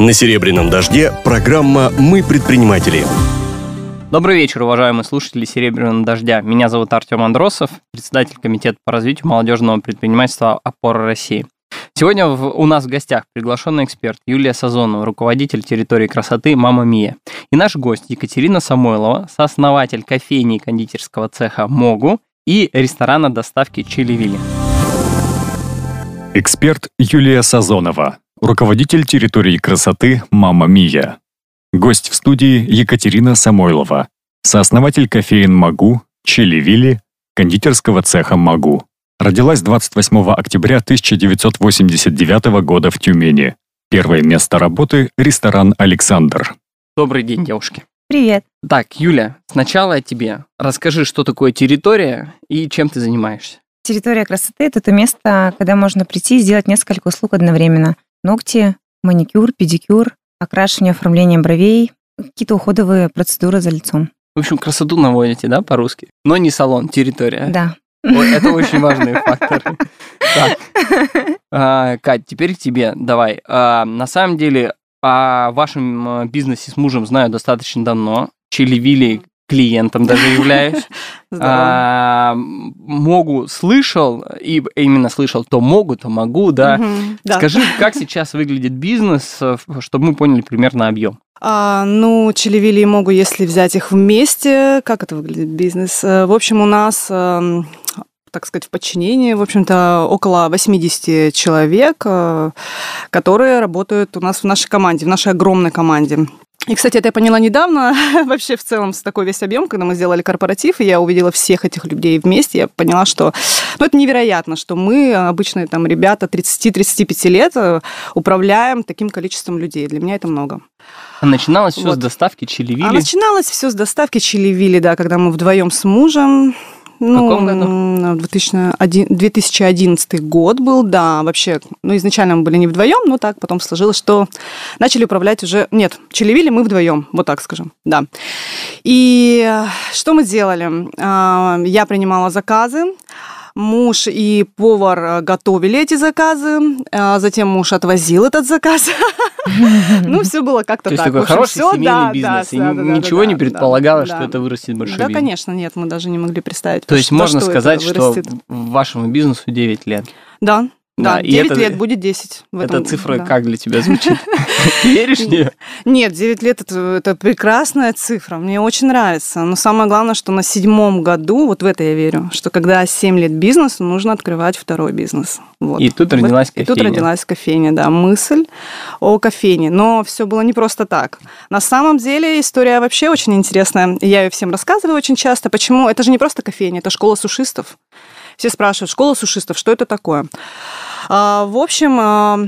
На «Серебряном дожде» программа «Мы предприниматели». Добрый вечер, уважаемые слушатели «Серебряного дождя». Меня зовут Артем Андросов, председатель Комитета по развитию молодежного предпринимательства «Опора России». Сегодня в, у нас в гостях приглашенный эксперт Юлия Сазонова, руководитель территории красоты «Мама Мия». И наш гость Екатерина Самойлова, сооснователь кофейни и кондитерского цеха «Могу» и ресторана доставки «Чили Вилли». Эксперт Юлия Сазонова, руководитель территории красоты «Мама Мия». Гость в студии Екатерина Самойлова, сооснователь кофеин «Магу», «Чили Вилли», кондитерского цеха «Магу». Родилась 28 октября 1989 года в Тюмени. Первое место работы – ресторан «Александр». Добрый день, девушки. Привет. Так, Юля, сначала о тебе. Расскажи, что такое территория и чем ты занимаешься. Территория красоты — это то место, когда можно прийти и сделать несколько услуг одновременно. Ногти, маникюр, педикюр, окрашивание, оформление бровей, какие-то уходовые процедуры за лицом. В общем, красоту наводите, да, по-русски? Но не салон, территория. Да. Вот это очень важный фактор. Так. А, Кать, теперь к тебе. Давай. А, на самом деле, о вашем э, бизнесе с мужем знаю достаточно давно. Чили-вили клиентом даже являюсь. А, могу, слышал, и именно слышал, то могу, то могу, да. Мгм, да. Скажи, как сейчас выглядит бизнес, э, чтобы мы поняли примерно объем. А, ну, Чилевили и Могу, если взять их вместе, как это выглядит бизнес? Э, В общем, у нас, эм, так сказать, в подчинении, в общем-то, около 80 человек, э, которые работают у нас в нашей команде, в нашей огромной команде. И, кстати, это я поняла недавно, вообще в целом с такой весь объем, когда мы сделали корпоратив, и я увидела всех этих людей вместе, я поняла, что ну, это невероятно, что мы, обычные там ребята 30-35 лет, э, управляем таким количеством людей. Для меня это много. А Начиналось все с Вот. доставки А чили-вили. начиналось все с доставки чили-вили, да, когда мы вдвоем с мужем. Ну, каком году? м, 2001 2011 год был, да, вообще, ну, изначально мы были не вдвоем, но так потом сложилось, что начали управлять уже, нет, чилевили мы вдвоем, вот так скажем, да. И э, что мы делали? А, Я принимала заказы, Муж и повар э, готовили эти заказы, а затем муж отвозил этот заказ. Ну, все было как-то То есть так. такой хороший семейный бизнес. и ничего не предполагалось, да. что это вырастет большой Да, конечно, нет, мы даже не могли представить. То есть можно сказать, что вашему бизнесу 9 лет. Да, Да, да, и 9 это- лет, будет 10 в этом Эта цифра да. как для тебя звучит? Веришь в нее? Нет, 9 лет это, это прекрасная цифра, мне очень нравится. Но самое главное, что на седьмом году, вот в это я верю, что когда 7 лет бизнесу, нужно открывать второй бизнес. Вот. И тут родилась И тут кофейня. родилась кофейня, да, мысль о кофейне. Но все было не просто так. На самом деле история вообще очень интересная. Я ее всем рассказываю очень часто. Почему? Это же не просто кофейня, это школа сушистов. Все спрашивают, школа сушистов, что это такое? А, В общем, а,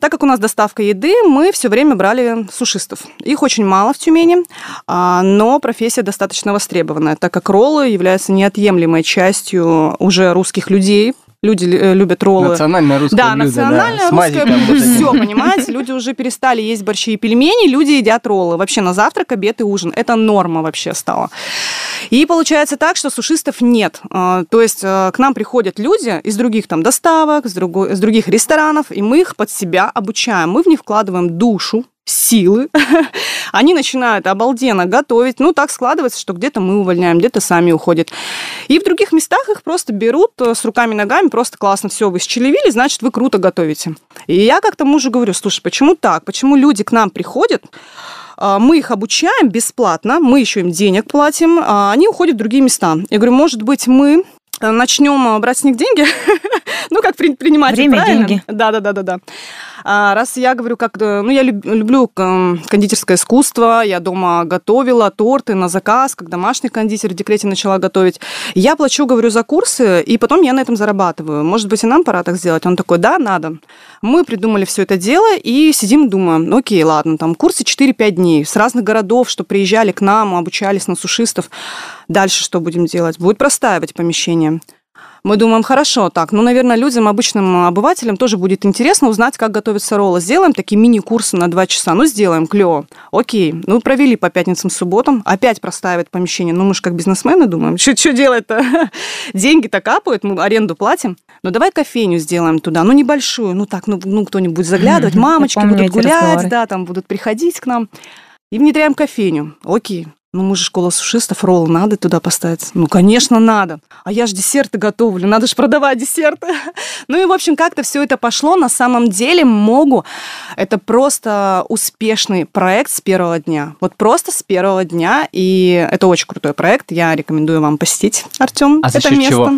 так как у нас доставка еды, мы все время брали сушистов. Их очень мало в Тюмени, а, но профессия достаточно востребованная, так как роллы являются неотъемлемой частью уже русских людей. Люди э, любят роллы. Национальное русское Да, блюдо, национальное С русское блюдо. Все, понимаете, люди уже перестали есть борщи и пельмени, люди едят роллы. Вообще на завтрак, обед и ужин. Это норма вообще стала. И получается так, что сушистов нет. А, То есть а, к нам приходят люди из других там доставок, с, другой, с других ресторанов, и мы их под себя обучаем. Мы в них вкладываем душу, силы. Они начинают обалденно готовить. Ну, так складывается, что где-то мы увольняем, где-то сами уходят. И в других местах их просто берут э, с руками ногами, просто классно, все, вы счелевили, значит, вы круто готовите. И я как-то мужу говорю, слушай, почему так? Почему люди к нам приходят, мы их обучаем бесплатно, мы еще им денег платим, а они уходят в другие места. Я говорю, может быть, мы э, начнем брать с них деньги, ну, как предприниматель, Время, правильно? деньги. Да, А, раз я говорю, как, э, ну, я люб- люблю м, кондитерское искусство, я дома готовила торты на заказ, как домашний кондитер в декрете начала готовить. Я плачу, говорю, за курсы, и потом я на этом зарабатываю. Может быть, и нам пора так сделать? Он такой, да, надо. Мы придумали все это дело и сидим, думаем, ну, окей, ладно, там курсы 4-5 дней с разных городов, что приезжали к нам, обучались на сушистов. Дальше что будем делать? Будет простаивать помещение. Мы думаем, хорошо, так, ну, наверное, людям, обычным обывателям тоже будет интересно узнать, как готовятся роллы. Сделаем такие мини-курсы на два часа. Ну, сделаем, клево. Окей. Ну, провели по пятницам, субботам. Опять проставят помещение. Ну, мы же как бизнесмены думаем, что делать-то? Деньги-то капают, мы аренду платим. Ну, давай кофейню сделаем туда. Ну, небольшую. Ну, так, ну, ну кто-нибудь заглядывать, мамочки помню будут гулять, разговоры. да, там будут приходить к нам. И внедряем кофейню. Окей. Ну, мы же школа сушистов, ролл надо туда поставить. Ну, конечно, надо. А я же десерты готовлю, надо же продавать десерты. Ну и, в общем, как-то все это пошло. На самом деле, Могу – это просто успешный проект с первого дня. Вот просто с первого дня. И это очень крутой проект. Я рекомендую вам посетить, Артем, А это место. чего?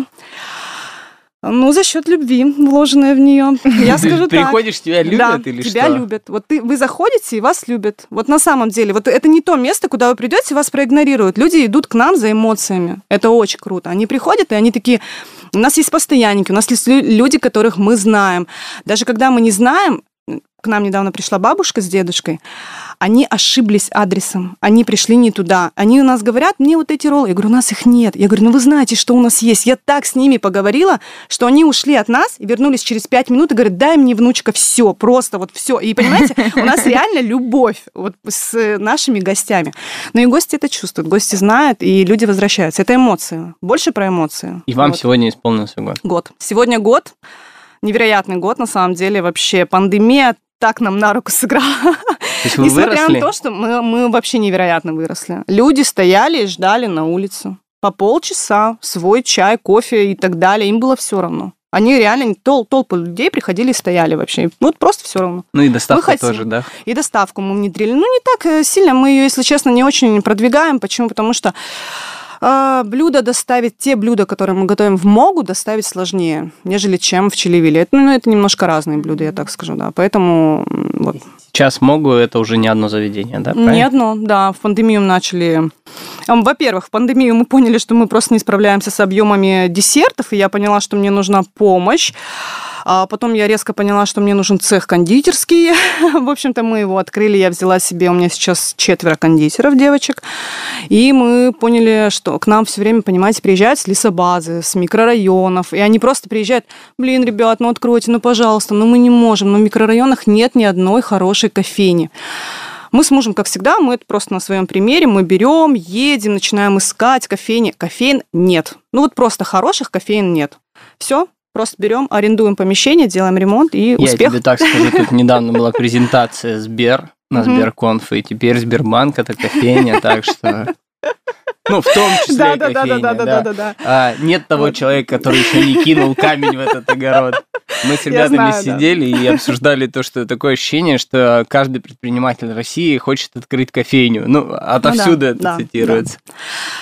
Ну, за счет любви, вложенной в нее. Я скажу так. приходишь, тебя любят да, или тебя что? любят. Вот ты, вы заходите, и вас любят. Вот на самом деле, вот это не то место, куда вы придете, вас проигнорируют. Люди идут к нам за эмоциями. Это очень круто. Они приходят, и они такие... У нас есть постоянники, у нас есть лю- люди, которых мы знаем. Даже когда мы не знаем, к нам недавно пришла бабушка с дедушкой, они ошиблись адресом, они пришли не туда. Они у нас говорят, мне вот эти роллы. Я говорю, у нас их нет. Я говорю, ну вы знаете, что у нас есть. Я так с ними поговорила, что они ушли от нас и вернулись через пять минут и говорят, дай мне, внучка, все, просто вот все. И понимаете, у нас реально любовь вот с нашими гостями. Но и гости это чувствуют, гости знают, и люди возвращаются. Это эмоции. Больше про эмоции. И вам Вот. сегодня исполнился год. Год. Сегодня год. Невероятный год, на самом деле. Вообще пандемия так нам на руку сыграла. То есть вы Несмотря выросли? на то, что мы, мы вообще невероятно выросли. Люди стояли и ждали на улице по полчаса, свой чай, кофе и так далее. Им было все равно. Они реально, тол толпы людей приходили и стояли вообще. Вот просто все равно. Ну и доставка хотим. тоже, да? И доставку мы внедрили. Ну, не так э, сильно. Мы ее, если честно, не очень продвигаем. Почему? Потому что а, блюда доставить, те блюда, которые мы готовим в Могу, доставить сложнее, нежели чем в Чилевиле. Это, ну, это немножко разные блюда, я так скажу, да. Поэтому вот. Сейчас могу, это уже не одно заведение, да? Не правильно? одно, да. В пандемию начали... Во-первых, в пандемию мы поняли, что мы просто не справляемся с объемами десертов, и я поняла, что мне нужна помощь. А потом я резко поняла, что мне нужен цех кондитерский. В общем-то, мы его открыли, я взяла себе, у меня сейчас четверо кондитеров, девочек. И мы поняли, что к нам все время, понимаете, приезжают с лесобазы, с микрорайонов. И они просто приезжают, блин, ребят, ну откройте, ну пожалуйста, ну мы не можем. Но в микрорайонах нет ни одной хорошей кофейни. Мы с мужем, как всегда, мы это просто на своем примере, мы берем, едем, начинаем искать кофейни. Кофеин нет. Ну вот просто хороших кофеин нет. Все, просто берем, арендуем помещение, делаем ремонт и Я успех. тебе так скажу, тут недавно была презентация Сбер на. Сберконф, и теперь Сбербанк это кофейня, так что... Ну, в том числе Да, да, да, да, кофейня, да, да, да, да, да. А, нет того Вот. человека, который еще не кинул камень в этот огород. Мы с ребятами знаю, да. сидели и обсуждали то, что такое ощущение, что каждый предприниматель России хочет открыть кофейню. Ну, отовсюду это да, цитируется.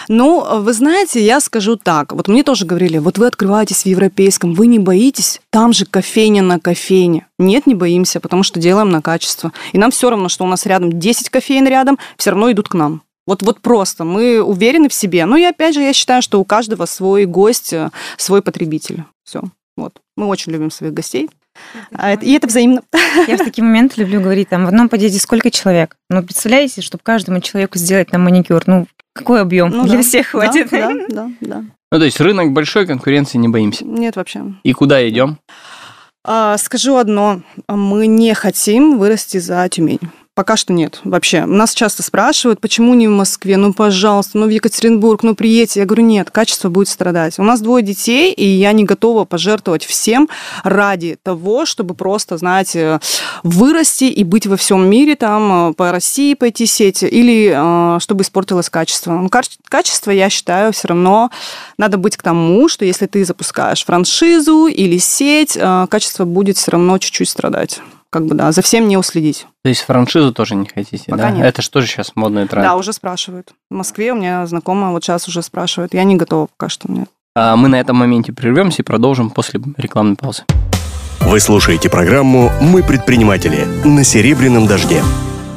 Ну, вы знаете, я скажу так. Вот мне тоже говорили, вот вы открываетесь в европейском, вы не боитесь, там же кофейня на кофейне. Нет, не боимся, потому что делаем на качество. И нам все равно, что у нас рядом 10 кофеин рядом, все равно идут к нам. Вот, вот просто мы уверены в себе. Ну и опять же, я считаю, что у каждого свой гость, э, свой потребитель. Все. Вот. Мы очень любим своих гостей. А это- и это взаимно. Я в такие моменты люблю говорить, там, в одном подъезде сколько человек? Ну, представляете, чтобы каждому человеку сделать там маникюр, ну, какой объем? Ну Для да, всех да, хватит. Да, да, да. Ну, то есть рынок большой, конкуренции не боимся. Нет вообще. И куда идем? А, Скажу одно. Мы не хотим вырасти за Тюмень. Пока что нет, вообще. Нас часто спрашивают, почему не в Москве? Ну, пожалуйста, ну, в Екатеринбург, ну, приедьте. Я говорю, нет, качество будет страдать. У нас двое детей, и я не готова пожертвовать всем ради того, чтобы просто, знаете, вырасти и быть во всем мире, там, э, по России пойти сеть, или э, чтобы испортилось качество. Ну, каче- качество, я считаю, все равно надо быть к тому, что если ты запускаешь франшизу или сеть, э, качество будет все равно чуть-чуть страдать. Как бы, да, за всем не уследить. То есть франшизу тоже не хотите, Пока да? нет. Это же сейчас модный тренд? Да, уже спрашивают. В Москве у меня знакомая вот сейчас уже спрашивает. Я не готова пока что, нет. А мы на этом моменте прервемся и продолжим после рекламной паузы. Вы слушаете программу «Мы предприниматели» на «Серебряном дожде».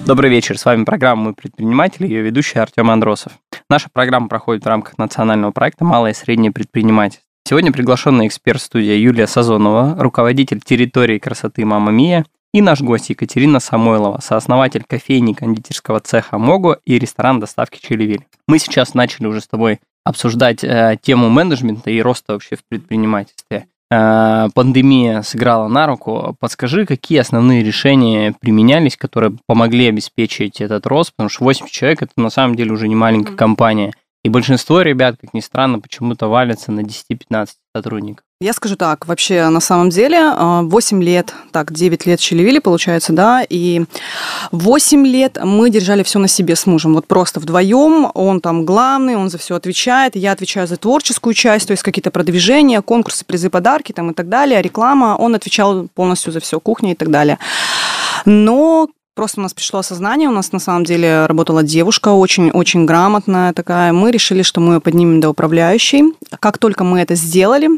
Добрый вечер, с вами программа «Мы предприниматели», ее ведущий Артем Андросов. Наша программа проходит в рамках национального проекта «Малое и среднее предпринимательство». Сегодня приглашенный эксперт студия Юлия Сазонова, руководитель территории красоты «Мама Мия», и наш гость Екатерина Самойлова, сооснователь кофейни кондитерского цеха «Могу» и ресторан доставки «Чилевиль». Мы сейчас начали уже с тобой обсуждать э, тему менеджмента и роста вообще в предпринимательстве. Э, пандемия сыграла на руку. Подскажи, какие основные решения применялись, которые помогли обеспечить этот рост? Потому что 80 человек это на самом деле уже не маленькая mm-hmm. компания. И большинство ребят, как ни странно, почему-то валятся на 10-15 сотрудников. Я скажу так, вообще на самом деле 8 а, лет, так, 9 лет Челевили, получается, да, и 8 лет мы держали все на себе с мужем, вот просто вдвоем, он там главный, он за все отвечает, я отвечаю за творческую часть, то есть какие-то продвижения, конкурсы, призы, подарки там и так далее, реклама, он отвечал полностью за все, кухня и так далее. Но Просто у нас пришло осознание, у нас на самом деле работала девушка очень-очень грамотная такая. Мы решили, что мы ее поднимем до управляющей. Как только мы это сделали,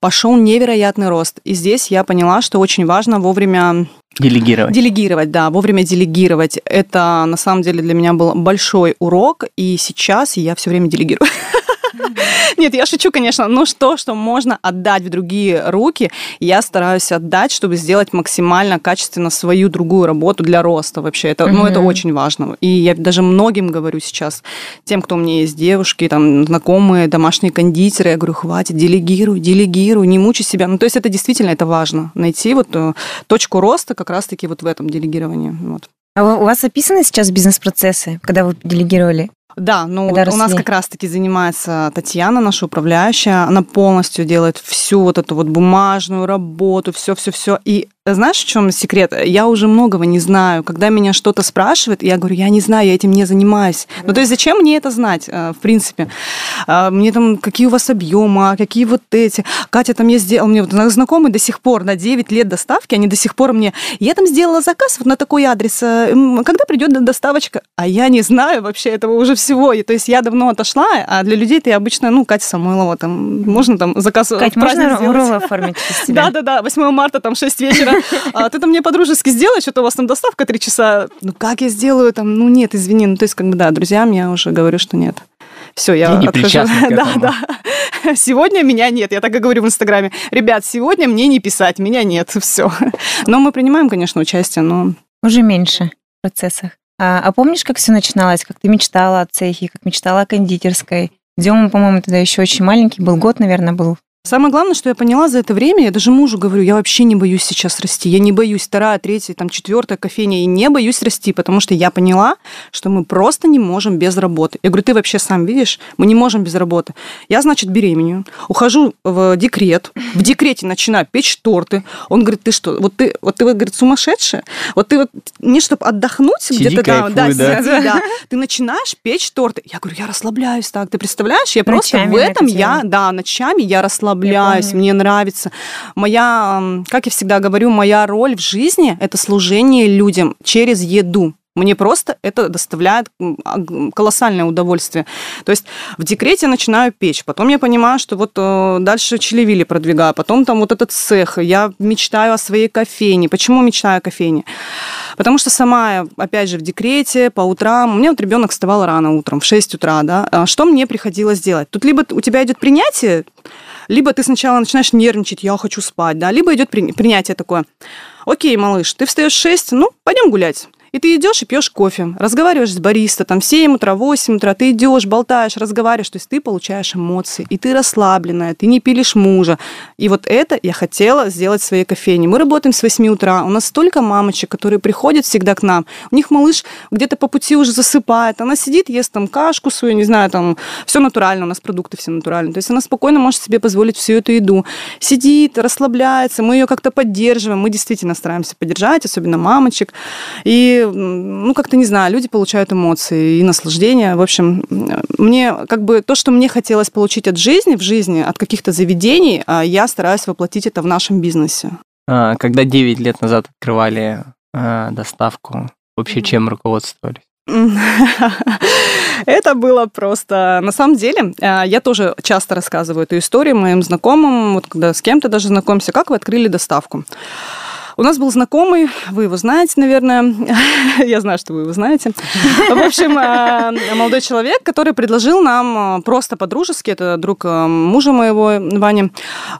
пошел невероятный рост. И здесь я поняла, что очень важно вовремя Делегировать. Делегировать, да, вовремя делегировать. Это на самом деле для меня был большой урок, и сейчас я все время делегирую. Нет, я шучу, конечно, но что, что можно отдать в другие руки, я стараюсь отдать, чтобы сделать максимально качественно свою другую работу для роста вообще. Это, ну, это очень важно. И я даже многим говорю сейчас, тем, кто у меня есть девушки, там, знакомые, домашние кондитеры, я говорю, хватит, делегируй, делегируй, не мучай себя. Ну, то есть это действительно это важно, найти вот э, точку роста как раз-таки вот в этом делегировании. Вот. А у вас описаны сейчас бизнес-процессы, когда вы делегировали? Да, ну у нас как раз-таки занимается Татьяна, наша управляющая. Она полностью делает всю вот эту вот бумажную работу, все-все-все. И знаешь, в чем секрет? Я уже многого не знаю. Когда меня что-то спрашивают, я говорю, я не знаю, я этим не занимаюсь. Ну, то есть зачем мне это знать, э, в принципе? А, мне там, какие у вас объемы, а какие вот эти. Катя там я сделала, мне вот знакомый до сих пор, на 9 лет доставки, они до сих пор мне, я там сделала заказ вот на такой адрес, э, когда придет доставочка? А я не знаю вообще этого уже всего. И, то есть я давно отошла, а для людей ты обычно, ну, Катя Самойлова, там, можно там заказ Кать, можно УРО оформить Да-да-да, 8 марта, там, 6 вечера а, ты там мне по-дружески сделай, что-то у вас там доставка три часа. Ну, как я сделаю там? Ну, нет, извини. Ну, то есть, как бы, да, друзьям я уже говорю, что нет. Все, я Ты не отхожу. Да, да. Сегодня меня нет. Я так и говорю в Инстаграме. Ребят, сегодня мне не писать, меня нет. Все. Но мы принимаем, конечно, участие, но... Уже меньше в процессах. А, а помнишь, как все начиналось? Как ты мечтала о цехе, как мечтала о кондитерской? Дема, по-моему, тогда еще очень маленький был, год, наверное, был. Самое главное, что я поняла за это время, я даже мужу говорю, я вообще не боюсь сейчас расти. Я не боюсь вторая, третья, там, четвертая кофейня, и не боюсь расти, потому что я поняла, что мы просто не можем без работы. Я говорю, ты вообще сам видишь, мы не можем без работы. Я, значит, беременю, ухожу в декрет, в декрете начинаю печь торты. Он говорит, ты что, вот ты, вот ты, вот, говорит, сумасшедшая? Вот ты вот не чтобы отдохнуть где-то, да, да, да. Сиди, да, ты начинаешь печь торты. Я говорю, я расслабляюсь так, ты представляешь? Я просто в этом, я, да, ночами я расслабляюсь расслабляюсь, мне нравится. Моя, как я всегда говорю, моя роль в жизни – это служение людям через еду. Мне просто это доставляет а, колоссальное удовольствие. То есть в декрете начинаю печь, потом я понимаю, что вот э, дальше Челевили продвигаю, потом там вот этот цех, я мечтаю о своей кофейне. Почему мечтаю о кофейне? Потому что сама, опять же, в декрете, по утрам, у меня вот ребенок вставал рано утром, в 6 утра, да, а что мне приходилось делать? Тут либо у тебя идет принятие, либо ты сначала начинаешь нервничать, я хочу спать, да, либо идет принятие такое. Окей, малыш, ты встаешь в 6, ну, пойдем гулять. И ты идешь и пьешь кофе, разговариваешь с бариста, там в 7 утра, 8 утра, ты идешь, болтаешь, разговариваешь, то есть ты получаешь эмоции, и ты расслабленная, ты не пилишь мужа. И вот это я хотела сделать в своей кофейне. Мы работаем с 8 утра, у нас столько мамочек, которые приходят всегда к нам, у них малыш где-то по пути уже засыпает, она сидит, ест там кашку свою, не знаю, там все натурально, у нас продукты все натуральные, то есть она спокойно может себе позволить всю эту еду. Сидит, расслабляется, мы ее как-то поддерживаем, мы действительно стараемся поддержать, особенно мамочек. И ну, как-то, не знаю, люди получают эмоции и наслаждение. В общем, мне как бы то, что мне хотелось получить от жизни, в жизни, от каких-то заведений, а, я стараюсь воплотить это в нашем бизнесе. А, когда 9 лет назад открывали а, доставку, вообще чем руководствовались? Это было просто... На самом деле, я тоже часто рассказываю эту историю моим знакомым, вот когда с кем-то даже знакомимся, как вы открыли доставку. У нас был знакомый, вы его знаете, наверное. Я знаю, что вы его знаете. В общем, э, молодой человек, который предложил нам э, просто по-дружески, это друг э, мужа моего, Вани.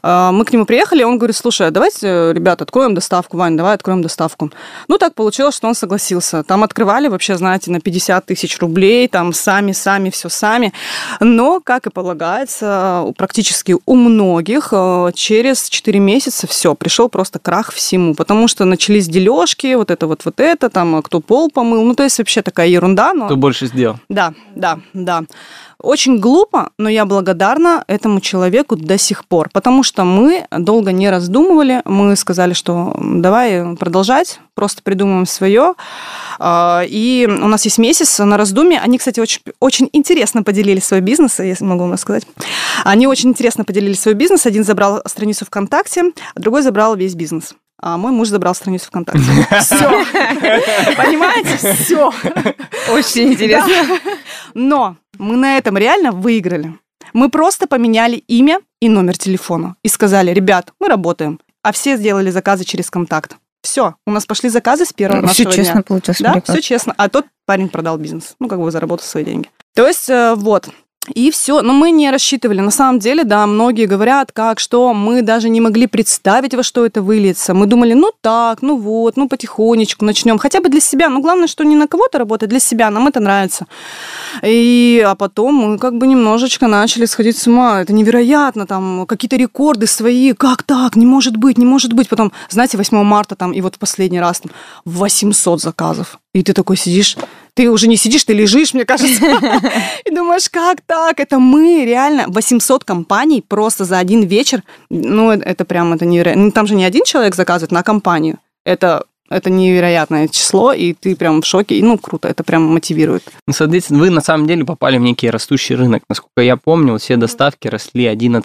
Мы к нему приехали, он говорит, слушай, а давайте, ребята, откроем доставку. Вань, давай откроем доставку. Ну, так получилось, что он согласился. Там открывали вообще, знаете, на 50 тысяч рублей, там сами-сами, все сами. Но, как и полагается, практически у многих через 4 месяца все, пришел просто крах всему, потому что начались дележки, вот это вот, вот это, там, кто пол помыл, ну, то есть вообще такая ерунда. Но... Кто больше сделал. Да, да, да. Очень глупо, но я благодарна этому человеку до сих пор, потому что мы долго не раздумывали, мы сказали, что давай продолжать, просто придумаем свое. А, и у нас есть месяц на раздумье. Они, кстати, очень, очень интересно поделили свой бизнес, если могу вам сказать. Они очень интересно поделили свой бизнес. Один забрал страницу ВКонтакте, а другой забрал весь бизнес а мой муж забрал страницу ВКонтакте. Все. Понимаете? Все. Очень интересно. Но мы на этом реально выиграли. Мы просто поменяли имя и номер телефона и сказали, ребят, мы работаем. А все сделали заказы через контакт. Все, у нас пошли заказы с первого ну, нашего Все честно получилось. Да, все честно. А тот парень продал бизнес. Ну, как бы заработал свои деньги. То есть, э, вот, и все. Но мы не рассчитывали. На самом деле, да, многие говорят, как, что мы даже не могли представить, во что это выльется. Мы думали, ну так, ну вот, ну потихонечку начнем. Хотя бы для себя. Но главное, что не на кого-то работать, для себя. Нам это нравится. И, а потом мы как бы немножечко начали сходить с ума. Это невероятно, там какие-то рекорды свои. Как так? Не может быть, не может быть. Потом, знаете, 8 марта там, и вот в последний раз там 800 заказов. И ты такой сидишь, ты уже не сидишь, ты лежишь, мне кажется, и думаешь, как так? Это мы, реально, 800 компаний просто за один вечер. Ну, это прям, это невероятно. Ну, там же не один человек заказывает на компанию. Это это невероятное число, и ты прям в шоке. И, ну, круто, это прям мотивирует. Ну, соответственно, вы на самом деле попали в некий растущий рынок. Насколько я помню, все доставки росли 11-15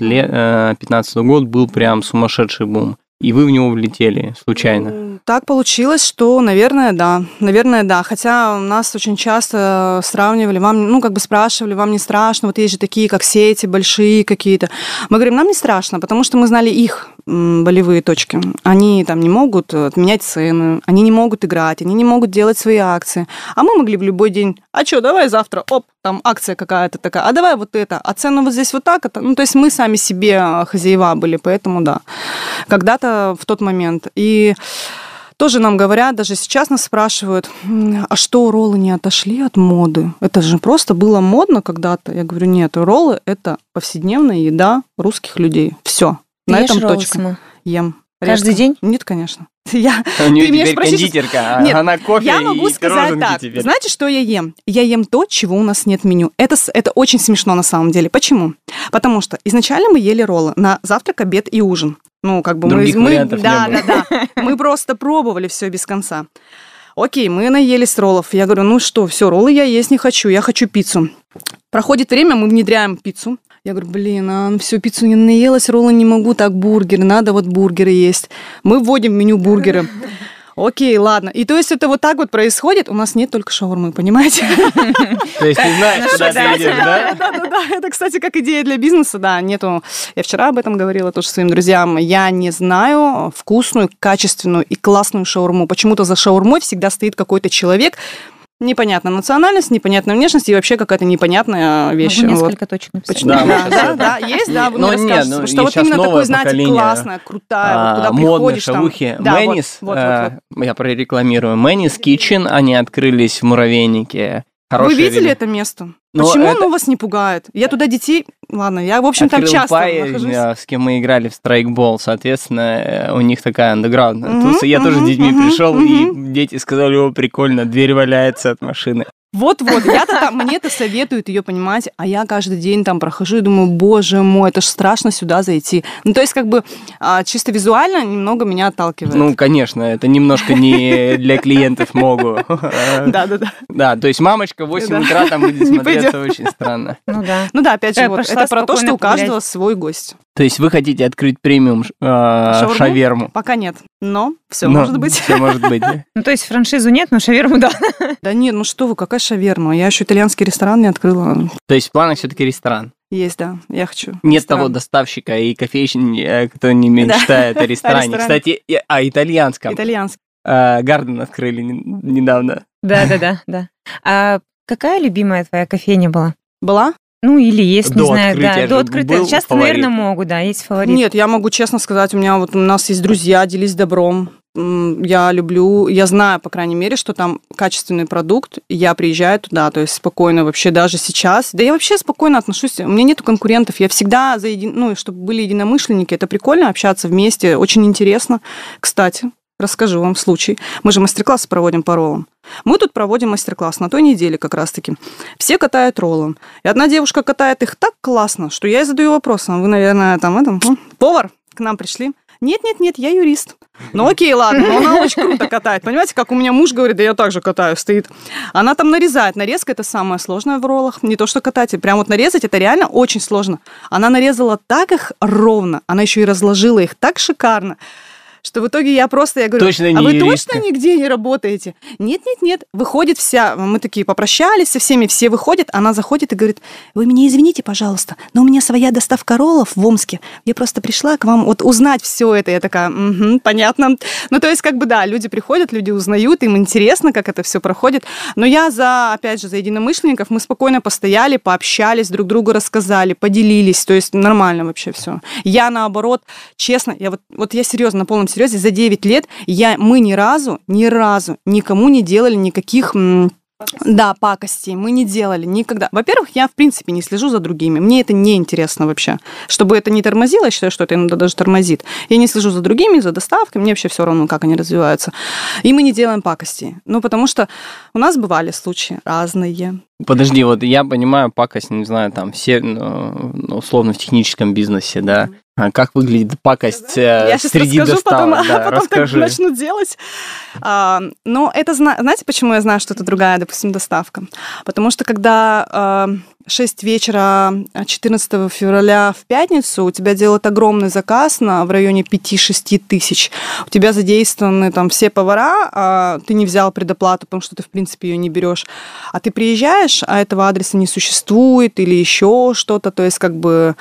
лет, 15 год был прям сумасшедший бум и вы в него влетели случайно? Так получилось, что, наверное, да. Наверное, да. Хотя нас очень часто сравнивали, вам, ну, как бы спрашивали, вам не страшно, вот есть же такие, как сети большие какие-то. Мы говорим, нам не страшно, потому что мы знали их болевые точки. Они там не могут отменять цены, они не могут играть, они не могут делать свои акции. А мы могли в любой день, а что, давай завтра, оп, там акция какая-то такая, а давай вот это, а цену вот здесь вот так, это, ну, то есть мы сами себе хозяева были, поэтому да. Когда-то в тот момент. И тоже нам говорят, даже сейчас нас спрашивают, а что роллы не отошли от моды? Это же просто было модно когда-то. Я говорю, нет, роллы – это повседневная еда русских людей. Все, на этом точка. Ем. Каждый день? Нет, конечно. Я, У нее теперь спросишь... кондитерка, а нет, она кофе Я могу сказать так. Теперь. Знаете, что я ем? Я ем то, чего у нас нет в меню. Это, это очень смешно на самом деле. Почему? Потому что изначально мы ели роллы на завтрак, обед и ужин. Ну, как бы Других мы... вариантов да, не да, да. Мы просто пробовали все без конца. Окей, мы наелись роллов. Я говорю, ну что, все, роллы я есть не хочу, я хочу пиццу. Проходит время, мы внедряем пиццу. Я говорю, блин, а ну все, пиццу не наелась, роллы не могу, так бургер, надо вот бургеры есть. Мы вводим в меню бургеры. Окей, ладно. И то есть это вот так вот происходит, у нас нет только шаурмы, понимаете? То есть ты знаешь, куда ты идешь, да? Да, да, да. Это, кстати, как идея для бизнеса, да, нету. Я вчера об этом говорила тоже своим друзьям. Я не знаю вкусную, качественную и классную шаурму. Почему-то за шаурмой всегда стоит какой-то человек, Непонятная национальность, непонятная внешность и вообще какая-то непонятная вещь. Могу несколько вот. точек написать. Да, да, да, да, есть, да, вы но мне нет, расскажете, ну, что вот именно такой, знаете, поколение, классная, крутая, а, вот куда модные приходишь шавухи. там. Да, Мэнис, вот, вот, э, вот, вот. я прорекламирую. Мэнис Kitchen, они открылись в Муравейнике. Вы видели это место? Но Почему это... оно вас не пугает? Я туда детей... Ладно, я, в общем, там Открыл часто Пай, нахожусь. э, с кем мы играли в страйкбол, соответственно, э, у них такая андеграундная Мгм, туса. Я тоже с детьми мгм, пришел, мгм. и дети сказали, о, прикольно, дверь валяется от машины. Вот-вот, я-то там, мне-то советуют ее, понимаете, а я каждый день там прохожу и думаю, боже мой, это ж страшно сюда зайти. Ну, то есть, как бы, а, чисто визуально немного меня отталкивает. Ну, конечно, это немножко не для клиентов могу. Да-да-да. Да, то есть мамочка в 8 Да. утра там будет смотреться очень странно. Ну да. Ну да, опять же, пошла это про то, что у каждого свой гость. То есть вы хотите открыть премиум э, Шаурму? шаверму? Пока нет, но все Но может быть. Все может быть. да. Ну, то есть франшизу нет, но шаверму да. Да нет, ну что вы, какая шаверма? Я еще итальянский ресторан не открыла. То есть в планах все-таки ресторан. Есть, да, я хочу. Нет Ресторан. того доставщика и кофейщин, э, кто не мечтает о ресторане. ресторан. Кстати, о итальянском. Итальянский. Э, Гарден открыли не- недавно. Да, да, да, да. А какая любимая твоя кофейня была? Была? Ну, или есть, не До знаю, открытия да, до открытия. Сейчас, фаворит. наверное, могут, да, есть фаворит. Нет, я могу честно сказать, у меня вот у нас есть друзья, делись добром. Я люблю, я знаю, по крайней мере, что там качественный продукт. Я приезжаю туда, то есть спокойно вообще даже сейчас. Да я вообще спокойно отношусь. У меня нету конкурентов. Я всегда за един... ну, чтобы были единомышленники. Это прикольно общаться вместе, очень интересно. Кстати, расскажу вам случай. Мы же мастер-классы проводим по роллам. Мы тут проводим мастер-класс на той неделе как раз-таки. Все катают роллы. И одна девушка катает их так классно, что я ей задаю вопрос. «А Вы, наверное, там, это, повар к нам пришли? Нет, нет, нет, я юрист. Ну окей, ладно, но она очень круто катает. Понимаете, как у меня муж говорит, да я также катаю, стоит. Она там нарезает. Нарезка это самое сложное в роллах. Не то, что катать. и Прям вот нарезать это реально очень сложно. Она нарезала так их ровно. Она еще и разложила их так шикарно что в итоге я просто, я говорю, Точно а вы юристка?» точно нигде не работаете? Нет, нет, нет. Выходит вся, мы такие попрощались со всеми, все выходят, она заходит и говорит, вы меня извините, пожалуйста, но у меня своя доставка роллов в Омске. Я просто пришла к вам вот узнать все это. Я такая, «Мгм, понятно. Ну, то есть, как бы, да, люди приходят, люди узнают, им интересно, как это все проходит. Но я за, опять же, за единомышленников, мы спокойно постояли, пообщались, друг другу рассказали, поделились, то есть нормально вообще все. Я, наоборот, честно, я вот, вот я серьезно, на полном серьезе, за 9 лет я, мы ни разу, ни разу никому не делали никаких м, да, пакостей мы не делали никогда. Во-первых, я в принципе не слежу за другими. Мне это не интересно вообще. Чтобы это не тормозило, я считаю, что это иногда даже тормозит. Я не слежу за другими, за доставкой, мне вообще все равно, как они развиваются. И мы не делаем пакостей. Ну, потому что у нас бывали случаи разные. Подожди, вот я понимаю пакость, не знаю, там все, ну, ну, условно, в техническом бизнесе, да. А как выглядит пакость э, Я сейчас среди расскажу, потом, доставок? Да, а потом так расскажи. начну делать. А, но это, зна- знаете, почему я знаю, что это другая, допустим, доставка? Потому что когда а, 6 вечера а, 14 февраля в пятницу у тебя делают огромный заказ на, в районе 5-6 тысяч, у тебя задействованы там все повара, а ты не взял предоплату, потому что ты, в принципе, ее не берешь, а ты приезжаешь, а этого адреса не существует или еще что-то, то есть как бы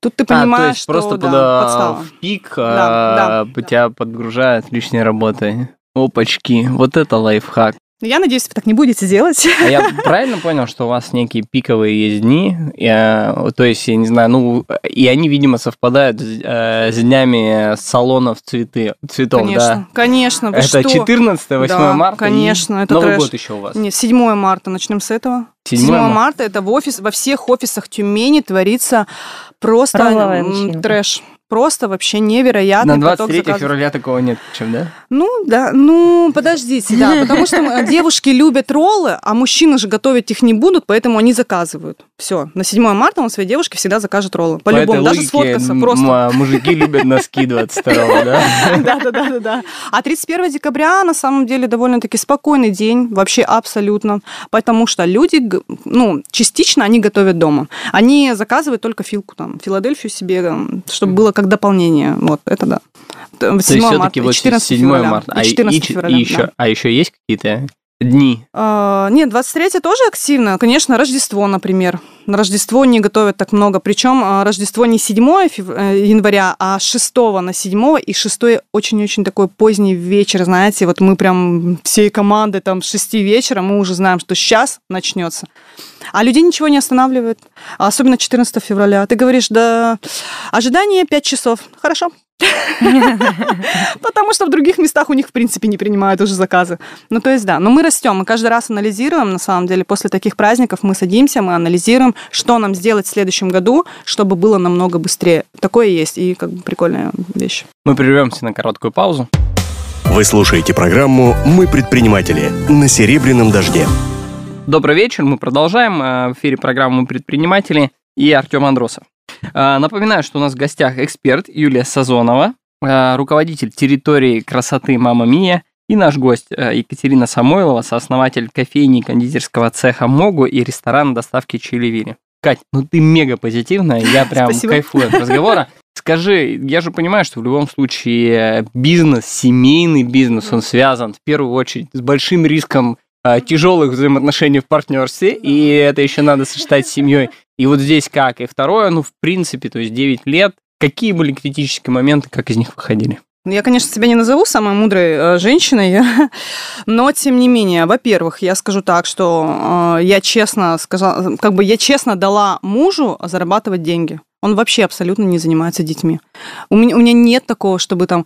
тут ты А, то понимаешь, есть просто что да, туда подстава. в пик Да, а, тебя подгружают лишней работой. Опачки, вот это лайфхак. Ну, Я надеюсь, вы так не будете делать. А я правильно понял, что у вас некие пиковые есть дни, э, то есть, я не знаю, ну, и они, видимо, совпадают с, э, с днями салонов цветы, цветов, конечно, да? конечно. Вы Это что? 14 8 Да, марта. и конечно, это Новый трэш. год еще у вас. Нет, 7 марта. Начнем с этого. 7 7 марта. марта это в офис, во всех офисах Тюмени творится просто трэш. Просто вообще невероятный На поток 23 заказов. февраля такого нет, причем, да? Ну, да, ну, подождите, да, потому что э, девушки любят роллы, а мужчины же готовить их не будут, поэтому они заказывают. Все, на 7 марта он своей девушке всегда закажет роллы. По-любому, даже сфоткаться просто. мужики любят носки 22 да? Да, да, да, да, да. А 31 декабря на самом деле довольно-таки спокойный день, вообще абсолютно, потому что люди, ну, частично они готовят дома. Они заказывают только филку там, Филадельфию себе, чтобы было как дополнение. Вот, это да. Т- 7 То есть все-таки вот 14 7 февраля. марта. А, и- 14 и- февраля, и еще, да. а еще есть какие-то дни? А, Нет, 23 тоже активно. Конечно, Рождество, например. На Рождество не готовят так много. Причем а, Рождество не 7 фев- э, января, а с 6 на 7. И 6 очень-очень такой поздний вечер, знаете. Вот мы прям всей командой там с 6 вечера, мы уже знаем, что сейчас начнется. А людей ничего не останавливает. А Особенно 14 февраля. Ты говоришь, да, ожидание 5 часов. Хорошо. Потому что в других местах у них, в принципе, не принимают уже заказы. Ну, то есть, да. Но мы растем, мы каждый раз анализируем, на самом деле, после таких праздников мы садимся, мы анализируем, что нам сделать в следующем году, чтобы было намного быстрее. Такое есть, и как бы прикольная вещь. Мы прервемся на короткую паузу. Вы слушаете программу «Мы предприниматели» на Серебряном дожде. Добрый вечер, мы продолжаем. Э, В эфире программы «Предприниматели» и Артем Андросов. Э, Напоминаю, что у нас в гостях эксперт Юлия Сазонова, э, руководитель территории красоты «Мама Мия», и наш гость э, Екатерина Самойлова, сооснователь кофейни и кондитерского цеха «Могу» и ресторана доставки «Чили-Вили». Кать, ну ты мега позитивная, я прям Спасибо. кайфую от разговора. Скажи, я же понимаю, что в любом случае бизнес, семейный бизнес, он связан в первую очередь с большим риском а, тяжелых взаимоотношений в партнерстве, и это еще надо сочетать с семьей. И вот здесь как? И второе, ну, в принципе, то есть 9 лет, какие были критические моменты, как из них выходили? Я, конечно, себя не назову самой мудрой э, женщиной, но тем не менее, во-первых, я скажу так, что э, я честно сказала, как бы я честно дала мужу зарабатывать деньги. Он вообще абсолютно не занимается детьми. У меня, у меня нет такого, чтобы там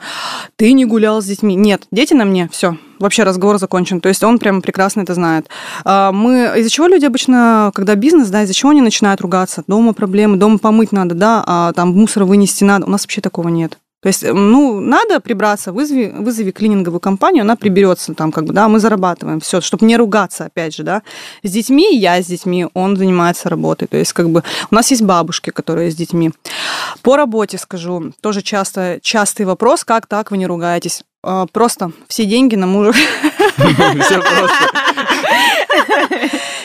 ты не гулял с детьми. Нет, дети на мне, все, вообще разговор закончен. То есть он прям прекрасно это знает. А, мы из-за чего люди обычно, когда бизнес, да, из-за чего они начинают ругаться? Дома проблемы, дома помыть надо, да, а там мусор вынести надо. У нас вообще такого нет. То есть, ну, надо прибраться, вызови, вызови клининговую компанию, она приберется там, как бы, да, мы зарабатываем, все, чтобы не ругаться, опять же, да. С детьми, я с детьми, он занимается работой. То есть, как бы, у нас есть бабушки, которые с детьми. По работе скажу, тоже часто, частый вопрос, как так вы не ругаетесь? А, просто все деньги на мужа. Все просто.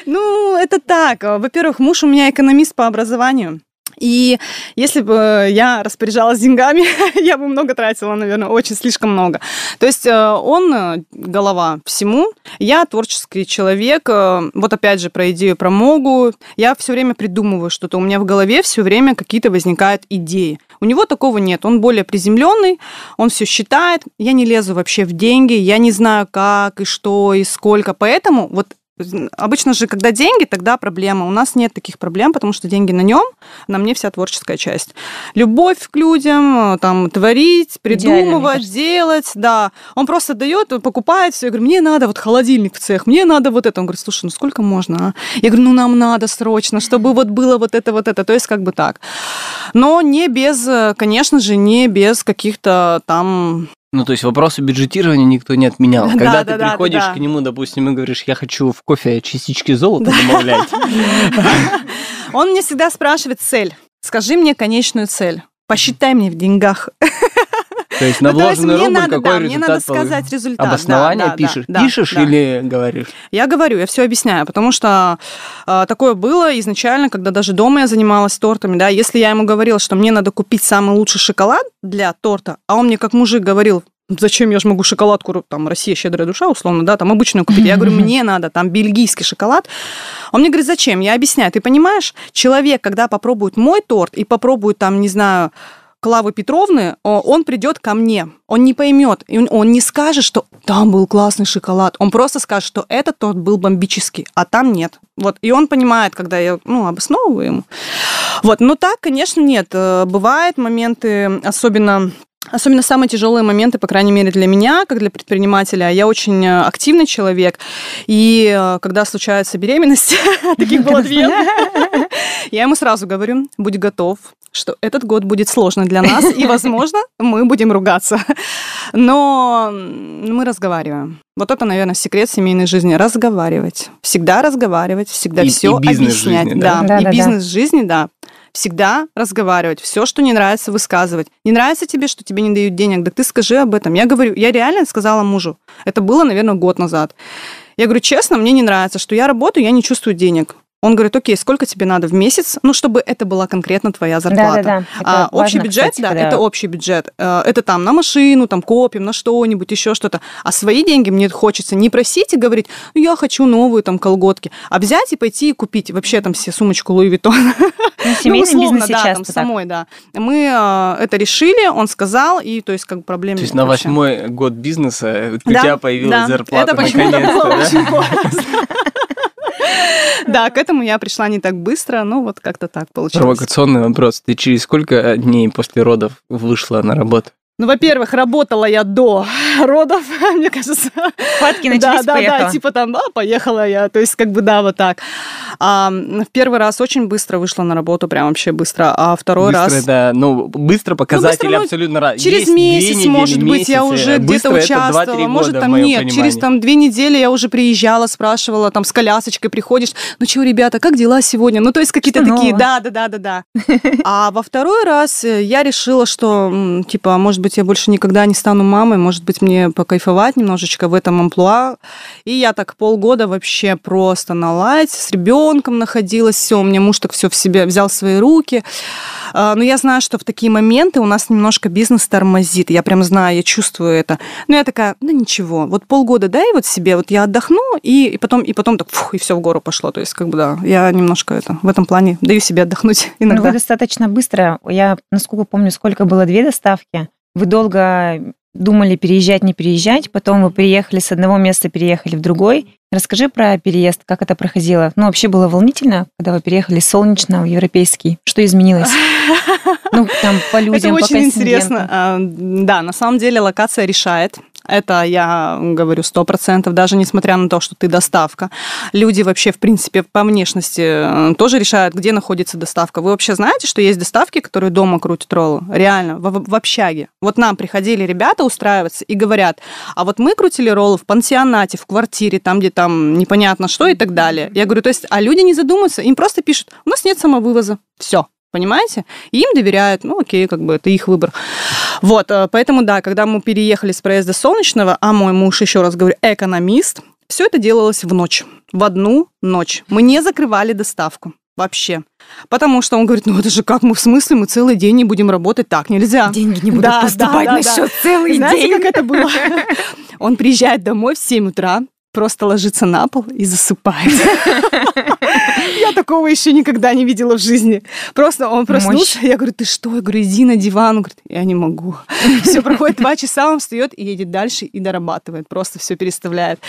Ну, это так. Во-первых, муж у меня экономист по образованию. И если бы я распоряжалась деньгами, я бы много тратила, наверное, очень слишком много. То есть э, он э, голова всему, я творческий человек. Э, вот опять же про идею про Могу. Я все время придумываю что-то. У меня в голове все время какие-то возникают идеи. У него такого нет. Он более приземленный, он все считает. Я не лезу вообще в деньги, я не знаю как и что и сколько. Поэтому вот Обычно же, когда деньги, тогда проблема. У нас нет таких проблем, потому что деньги на нем, на мне вся творческая часть. Любовь к людям, там, творить, придумывать, делать, да. Он просто дает, покупает все. Я говорю, мне надо вот холодильник в цех, мне надо вот это. Он говорит, слушай, ну сколько можно, а? Я говорю, ну нам надо срочно, чтобы вот было вот это, вот это. То есть как бы так. Но не без, конечно же, не без каких-то там ну, то есть вопросы бюджетирования никто не отменял. Когда да, ты да, приходишь да, к нему, допустим, и говоришь, я хочу в кофе частички золота добавлять. Он мне всегда спрашивает цель. Скажи мне конечную цель. Посчитай мне в деньгах. То есть на вложенный ну, рубль надо, какой да, результат? Мне надо сказать результат. Обоснование да, да, пишешь? Да, пишешь да. или говоришь? Я говорю, я все объясняю, потому что э, такое было изначально, когда даже дома я занималась тортами, да, если я ему говорила, что мне надо купить самый лучший шоколад для торта, а он мне как мужик говорил, Зачем я же могу шоколадку, там, Россия щедрая душа, условно, да, там обычную купить. Я говорю, мне надо там бельгийский шоколад. Он мне говорит, зачем? Я объясняю. Ты понимаешь, человек, когда попробует мой торт и попробует там, не знаю, Клавы Петровны, он придет ко мне. Он не поймет, он не скажет, что там был классный шоколад. Он просто скажет, что этот торт был бомбический, а там нет. Вот. И он понимает, когда я ну, обосновываю ему. Вот. Но так, конечно, нет. Э, бывают моменты, особенно Особенно самые тяжелые моменты, по крайней мере, для меня, как для предпринимателя. Я очень э, активный человек. И э, когда случается беременность, таких было две, я ему сразу говорю, будь готов, что этот год будет сложный для нас, и, возможно, мы будем ругаться. Но мы разговариваем. Вот это, наверное, секрет семейной жизни. Разговаривать. Всегда разговаривать, всегда и, все и объяснять. Жизни, да? Да, да, и да, бизнес да. жизни, да всегда разговаривать, все, что не нравится, высказывать. Не нравится тебе, что тебе не дают денег, да ты скажи об этом. Я говорю, я реально сказала мужу. Это было, наверное, год назад. Я говорю, честно, мне не нравится, что я работаю, я не чувствую денег. Он говорит, окей, сколько тебе надо в месяц, ну, чтобы это была конкретно твоя зарплата. Да, да, да. А, общий бюджет, кстати, да, это общий бюджет. Э, это там на машину, там копим, на что-нибудь, еще что-то. А свои деньги мне хочется не просить и говорить, ну, я хочу новые там колготки, а взять и пойти и купить вообще там все сумочку Луи Виттон. Ну, ну, условно, да, там самой, да. Мы э, это решили, он сказал, и то есть как бы проблем То есть на восьмой год бизнеса у тебя появилась зарплата Это почему-то было очень Да, к этому я пришла не так быстро, но вот как-то так получилось. Провокационный вопрос. Ты через сколько дней после родов вышла на работу? Ну, во-первых, работала я до родов, мне кажется. Хватки начались, да, поехала. Да, да, типа там, да, поехала я. То есть, как бы, да, вот так. А, в первый раз очень быстро вышла на работу, прям вообще быстро. А второй быстро, раз... да, ну, быстро показатели ну, быстро, абсолютно разные. Через Есть месяц, недели, может быть, месяцы. я уже где-то участвовала. может, там нет, понимании. через там две недели я уже приезжала, спрашивала, там, с колясочкой приходишь, ну, что, ребята, как дела сегодня? Ну, то есть, какие-то такие, да, да, да, да, да. А во второй раз я решила, что, типа, может быть, быть, я больше никогда не стану мамой, может быть, мне мне покайфовать немножечко в этом амплуа. И я так полгода вообще просто на лайте, с ребенком находилась, все, у меня муж так все в себе взял в свои руки. А, но я знаю, что в такие моменты у нас немножко бизнес тормозит. Я прям знаю, я чувствую это. Но я такая, ну ничего, вот полгода дай вот себе, вот я отдохну, и, и потом, и потом так, фух, и все в гору пошло. То есть, как бы, да, я немножко это, в этом плане даю себе отдохнуть Ну, иногда. вы достаточно быстро, я, насколько помню, сколько было две доставки, вы долго думали переезжать, не переезжать, потом вы приехали с одного места, переехали в другой. Расскажи про переезд, как это проходило. Ну, вообще было волнительно, когда вы переехали с солнечного в европейский. Что изменилось? Ну, там по людям, Это очень интересно. А, Да, на самом деле локация решает. Это я говорю сто процентов, даже несмотря на то, что ты доставка. Люди вообще, в принципе, по внешности э, тоже решают, где находится доставка. Вы вообще знаете, что есть доставки, которые дома крутят роллы? Реально, в, в общаге. Вот нам приходили ребята устраиваться и говорят, а вот мы крутили роллы в пансионате, в квартире, там, где там непонятно что и так далее. Я говорю, то есть, а люди не задумываются, им просто пишут, у нас нет самовывоза. Все. Понимаете? И им доверяют, ну окей, как бы это их выбор. Вот, э, поэтому да, когда мы переехали с проезда Солнечного, а мой муж, еще раз говорю, экономист, все это делалось в ночь, в одну ночь. Мы не закрывали доставку вообще. Потому что он говорит, ну это же как мы в смысле, мы целый день не будем работать, так нельзя. Деньги не будут Да, поступать да, на да, счет целый Знаете, день. как это было? Он приезжает домой в 7 утра, просто ложится на пол и засыпает. Я такого еще никогда не видела в жизни. Просто он проснулся, я говорю, ты что? Я говорю, иди на диван. Он говорит, я не могу. Все, проходит два часа, он встает и едет дальше и дорабатывает. Просто все переставляет.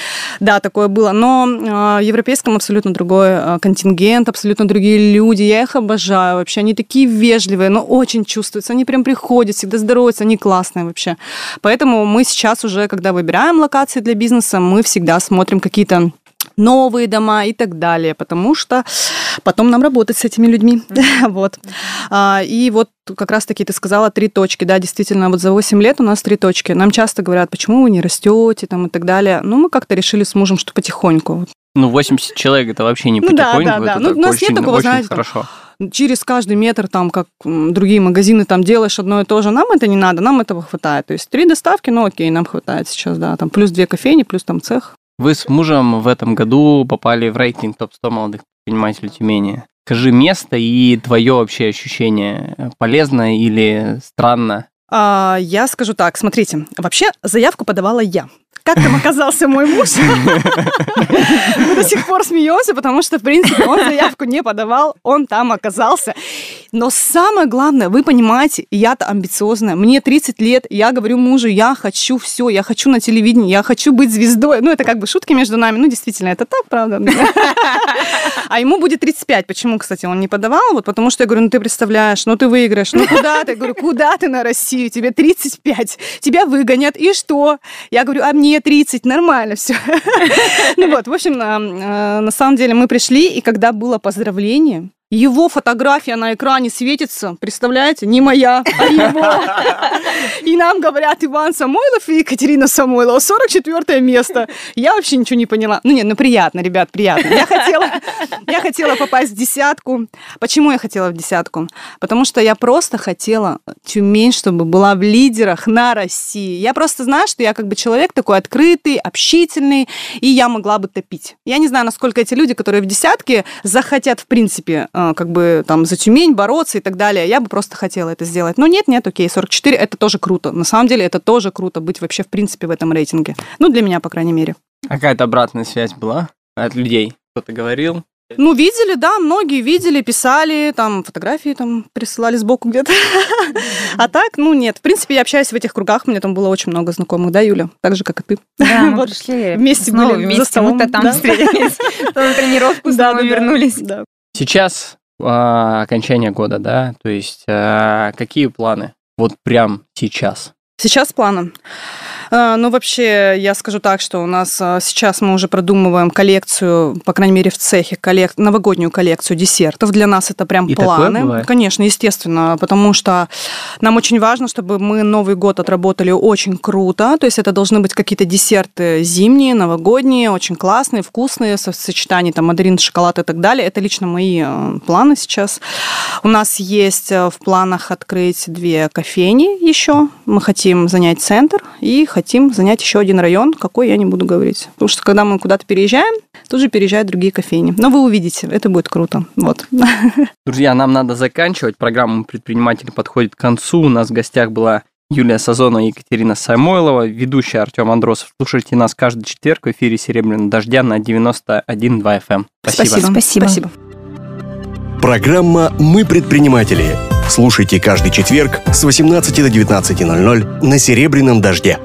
Да, такое было. Но э, в европейском абсолютно другой э, контингент, абсолютно другие люди. Я их обожаю вообще. Они такие вежливые, но очень чувствуются. Они прям приходят, всегда здороваются. Они классные вообще. Поэтому мы сейчас уже, когда выбираем локации для бизнеса, мы всегда смотрим какие-то новые дома и так далее, потому что потом нам работать с этими людьми. вот. А, и вот как раз-таки ты сказала три точки. Да, действительно, вот за 8 лет у нас три точки. Нам часто говорят, почему вы не растете там и так далее. Ну, мы как-то решили с мужем, что потихоньку. Ну, 80 человек это вообще не Ну да, потихоньку, да, да. Ну, у нас нет очень, такого, очень знаете, там, хорошо. Через каждый метр, там, как другие магазины, там делаешь одно и то же. Нам это не надо, нам этого хватает. То есть три доставки, ну окей, нам хватает сейчас, да. Там плюс две кофейни, плюс там цех. Вы с мужем в этом году попали в рейтинг топ-100 молодых предпринимателей Тюмени. Скажи место и твое вообще ощущение. Полезно или странно? А, я скажу так, смотрите, вообще заявку подавала я. Как там оказался мой муж? Мы до сих пор смеемся, потому что, в принципе, он заявку не подавал, он там оказался. Но самое главное, вы понимаете, я-то амбициозная, мне 30 лет, я говорю мужу, я хочу все, я хочу на телевидении, я хочу быть звездой. Ну, это как бы шутки между нами, ну, действительно, это так, правда. А ему будет 35. Почему, кстати, он не подавал? Вот потому что я говорю, ну, ты представляешь, ну, ты выиграешь, ну, куда ты? Я говорю, куда ты на Россию? Тебе 35. Тебя выгонят, и что? Я говорю, а мне 30, нормально все. Ну вот, в общем, э, на самом деле мы пришли, и когда было поздравление, его фотография на экране светится, представляете, не моя, а его. И нам говорят Иван Самойлов и Екатерина Самойлова, 44 место. Я вообще ничего не поняла. Ну нет, ну приятно, ребят, приятно. Я хотела, я хотела попасть в десятку. Почему я хотела в десятку? Потому что я просто хотела Тюмень, чтобы была в лидерах на России. Я просто знаю, что я как бы человек такой открытый, общительный, и я могла бы топить. Я не знаю, насколько эти люди, которые в десятке, захотят, в принципе, э, как бы там за Тюмень бороться и так далее. Я бы просто хотела это сделать. Но нет, нет, окей, 44 это тоже круто. На самом деле это тоже круто быть вообще в принципе в этом рейтинге. Ну, для меня, по крайней мере. А Какая-то обратная связь была от людей? Кто-то говорил? Ну, видели, да, многие видели, писали, там, фотографии там присылали сбоку где-то. А так, ну, нет. В принципе, я общаюсь в этих кругах, у меня там было очень много знакомых, да, Юля? Так же, как и ты. Да, мы пришли вместе были за вместе, столом, мы-то там встретились, на тренировку Да, снова вернулись. Сейчас а, окончание года, да? То есть а, какие планы? Вот прям сейчас. Сейчас планом. А, Ну, вообще, я скажу так, что у нас а, сейчас мы уже продумываем коллекцию, по крайней мере, в цехе, коллек... новогоднюю коллекцию десертов. Для нас это прям И планы. Конечно, естественно, потому что нам очень важно, чтобы мы Новый год отработали очень круто. То есть это должны быть какие-то десерты зимние, новогодние, очень классные, вкусные, со- в сочетании там мандарин, шоколад и так далее. Это лично мои э, планы сейчас. У нас есть э, в планах открыть две кофейни еще. Мы хотим занять центр и хотим хотим занять еще один район, какой я не буду говорить. Потому что когда мы куда-то переезжаем, тут же переезжают другие кофейни. Но вы увидите, это будет круто. Вот. Друзья, нам надо заканчивать. Программа «Предприниматель» подходит к концу. У нас в гостях была Юлия Сазонова и Екатерина Самойлова, ведущая Артем Андросов. Слушайте нас каждый четверг в эфире «Серебряного дождя» на 91.2 FM. Эм. Спасибо. Спасибо. Спасибо. Программа «Мы предприниматели». Слушайте каждый четверг с 18 до 19.00 на «Серебряном дожде».